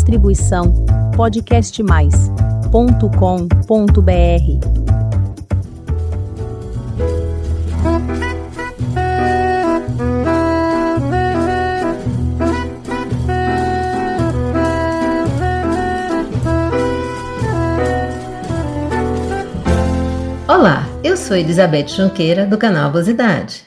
Distribuição podcastmais.com.br. Olá, eu sou Elizabeth Junqueira do canal Avosidade.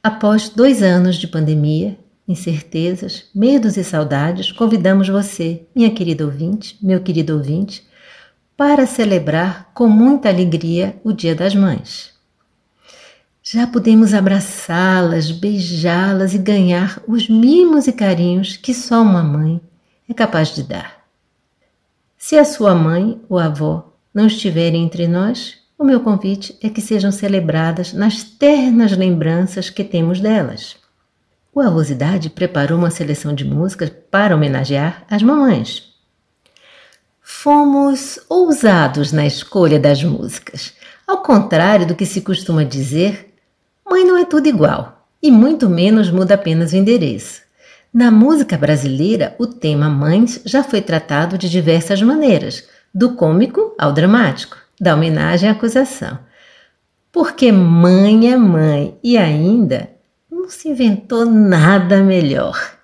Após dois anos de pandemia, incertezas, medos e saudades, convidamos você, minha querida ouvinte, meu querido ouvinte, para celebrar com muita alegria o Dia das Mães. Já podemos abraçá-las, beijá-las e ganhar os mimos e carinhos que só uma mãe é capaz de dar. Se a sua mãe ou avó não estiverem entre nós, o meu convite é que sejam celebradas nas ternas lembranças que temos delas. O Avosidade preparou uma seleção de músicas para homenagear as mamães. Fomos ousados na escolha das músicas. Ao contrário do que se costuma dizer, mãe não é tudo igual, e muito menos muda apenas o endereço. Na música brasileira, o tema mães já foi tratado de diversas maneiras, do cômico ao dramático da homenagem à acusação. Porque mãe é mãe e ainda não se inventou nada melhor.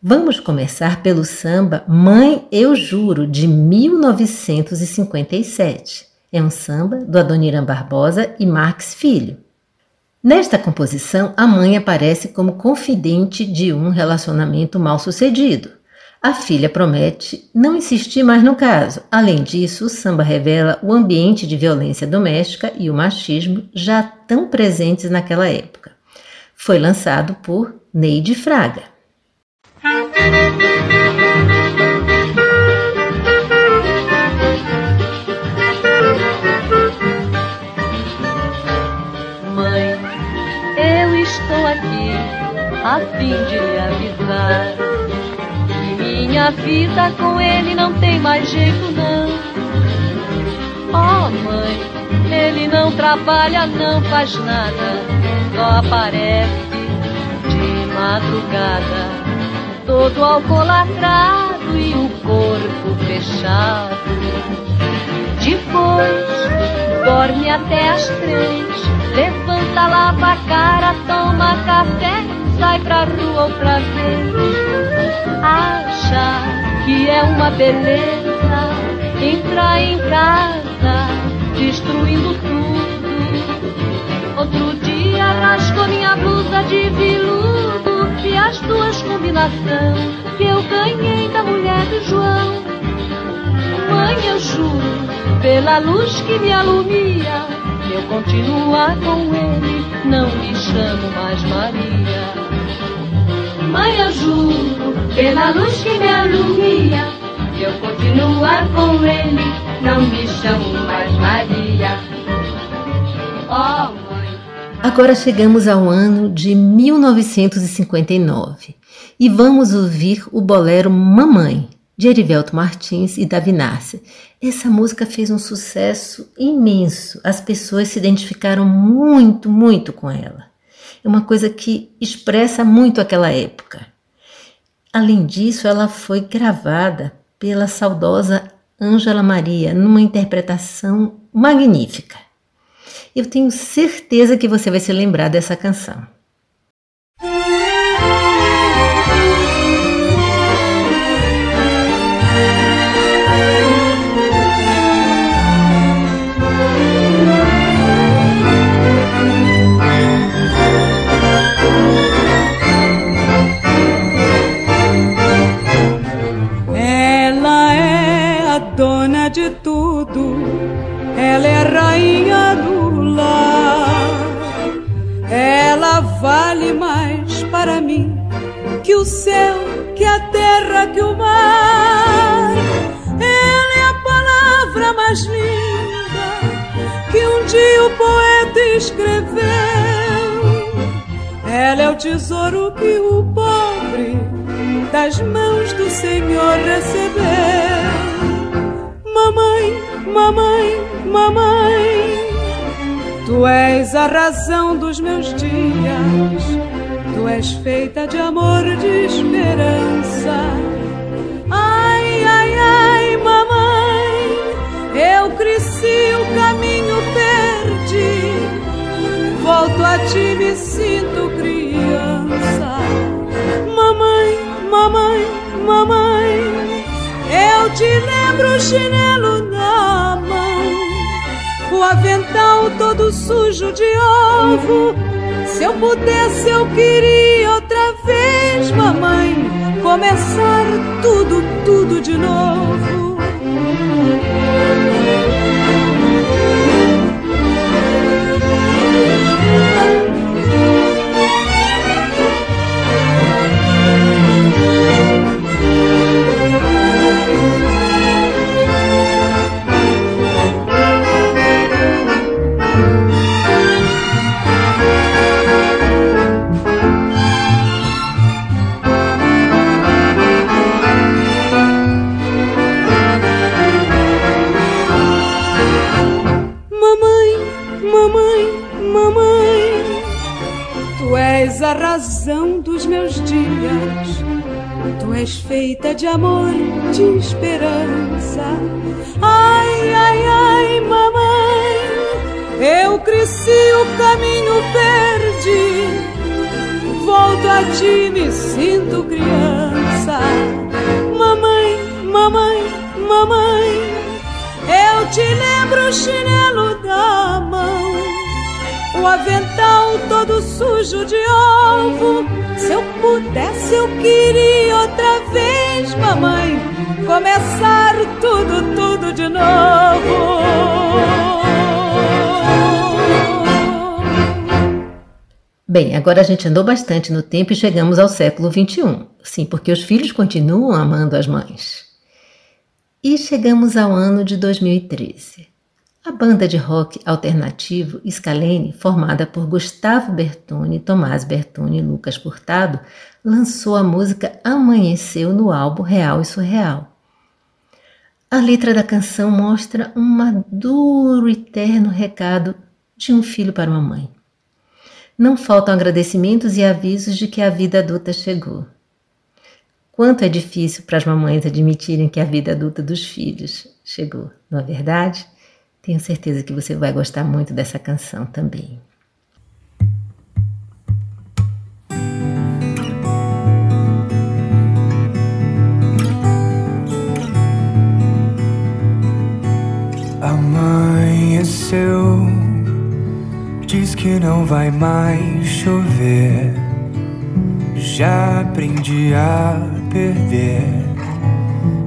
Vamos começar pelo samba Mãe Eu Juro, de 1957. É um samba do Adoniran Barbosa e Marx Filho. Nesta composição, a mãe aparece como confidente de um relacionamento mal sucedido. A filha promete não insistir mais no caso. Além disso, o samba revela o ambiente de violência doméstica e o machismo já tão presentes naquela época. Foi lançado por Neide Fraga. Mãe, eu estou aqui a fim de lhe avisar minha vida com ele não tem mais jeito não. Oh mãe, ele não trabalha, não faz nada, só aparece de madrugada, todo alcoolatrado e o corpo fechado. Depois dorme até as três, levanta, lava a cara, toma café, sai pra rua outra vez acha que é uma beleza entrar em casa destruindo tudo. Outro dia rasgou minha blusa de viludo e as duas combinações que eu ganhei da mulher do João. Mãe, eu juro, pela luz que me alumia, eu continuar com ele, não me chamo mais Maria. Mãe, eu juro, pela luz que me alumia, eu continuar com ele, não me chamo mais Maria. Oh, mãe. Agora chegamos ao ano de 1959 e vamos ouvir o bolero Mamãe, de Erivelto Martins e Davi. Essa música fez um sucesso imenso, as pessoas se identificaram muito, muito com ela é uma coisa que expressa muito aquela época. Além disso, ela foi gravada pela saudosa Ângela Maria numa interpretação magnífica. Eu tenho certeza que você vai se lembrar dessa canção. Ela vale mais para mim que o céu, que a terra, que o mar. Ela é a palavra mais linda que um dia o poeta escreveu. Ela é o tesouro que o pobre das mãos do Senhor recebeu. Mamãe, mamãe, mamãe, Tu és a razão dos meus dias, Tu és feita de amor e de esperança. Ai, ai, ai, mamãe, eu cresci, o caminho perdi. Volto a ti, me sinto criança. Mamãe, mamãe, mamãe, eu te lembro, chinelo o avental todo sujo de ovo. Se eu pudesse, eu queria outra vez, mamãe, começar tudo, tudo de novo. Dos meus dias. Tu és feita de amor, de esperança. Ai, ai, ai, mamãe, eu cresci, o caminho perdi. Volto a ti, me sinto criança. Mamãe, mamãe, mamãe, eu te lembro o chinelo da mão o avental todo sujo de ovo. Se eu pudesse, eu queria outra vez, mamãe, começar tudo, tudo de novo. Bem, agora a gente andou bastante no tempo e chegamos ao século XXI. Sim, porque os filhos continuam amando as mães. E chegamos ao ano de 2013. A banda de rock alternativo Scalene, formada por Gustavo Bertoni, Tomás Bertoni e Lucas Furtado, lançou a música Amanheceu no álbum Real e Surreal. A letra da canção mostra um maduro e terno recado de um filho para uma mãe. Não faltam agradecimentos e avisos de que a vida adulta chegou. Quanto é difícil para as mamães admitirem que a vida adulta dos filhos chegou, não é verdade? Tenho certeza que você vai gostar muito dessa canção também. Amanheceu, diz que não vai mais chover. Já aprendi a perder,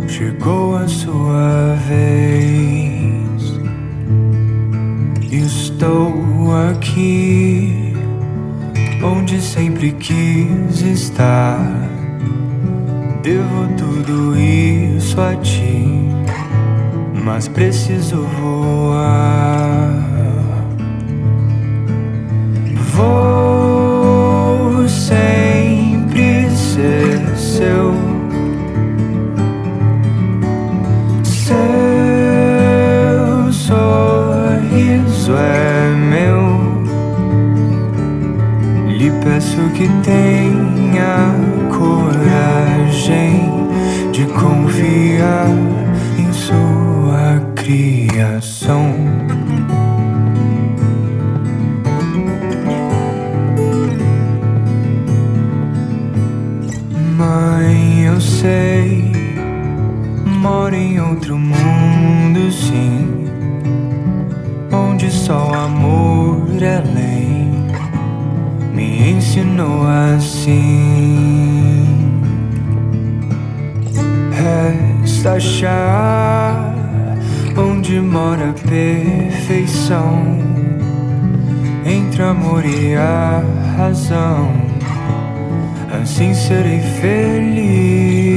chegou a sua vez. Estou aqui onde sempre quis estar. Devo tudo isso a ti, mas preciso voar. Vou sei, moro em outro mundo, sim, onde só amor é lei me ensinou assim. Resta achar onde mora a perfeição entre amor e a razão. Assim serei feliz.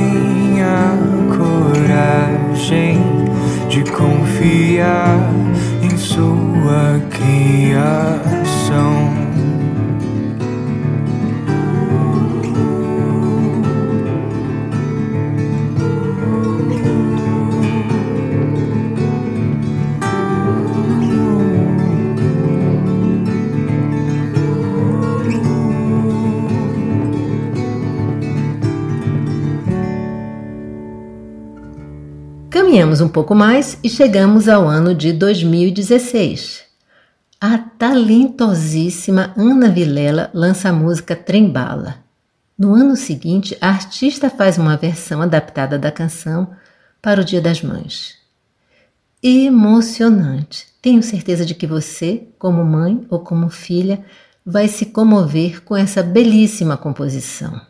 Caminhamos um pouco mais e chegamos ao ano de 2016. A talentosíssima Ana Vilela lança a música Trembala. No ano seguinte, a artista faz uma versão adaptada da canção para o Dia das Mães. Emocionante. Tenho certeza de que você, como mãe ou como filha, vai se comover com essa belíssima composição.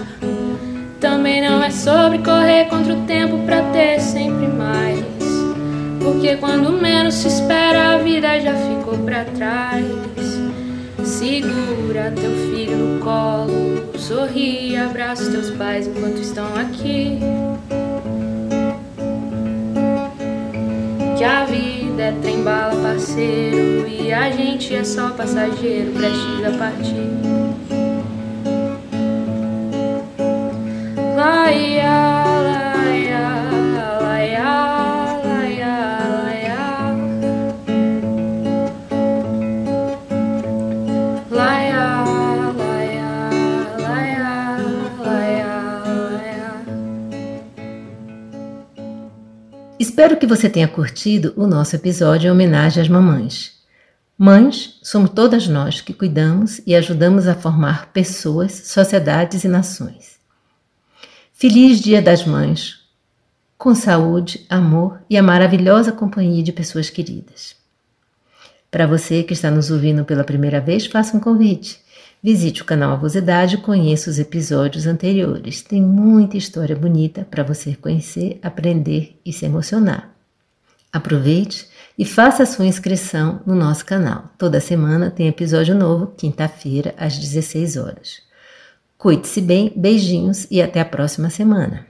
Sobre correr contra o tempo pra ter sempre mais. Porque quando menos se espera, a vida já ficou pra trás. Segura teu filho no colo, sorri, abraça teus pais enquanto estão aqui. Que a vida é trem bala, parceiro, e a gente é só passageiro, prestes a partir. Você tenha curtido o nosso episódio em homenagem às mamães. Mães somos todas nós que cuidamos e ajudamos a formar pessoas, sociedades e nações. Feliz Dia das Mães, com saúde, amor e a maravilhosa companhia de pessoas queridas. Para você que está nos ouvindo pela primeira vez, faça um convite. Visite o canal Avosidade e conheça os episódios anteriores. Tem muita história bonita para você conhecer, aprender e se emocionar. Aproveite e faça a sua inscrição no nosso canal. Toda semana tem episódio novo, quinta-feira, às 16 horas. Cuide-se bem, beijinhos e até a próxima semana.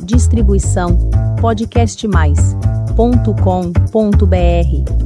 Distribuição podcastmais.com.br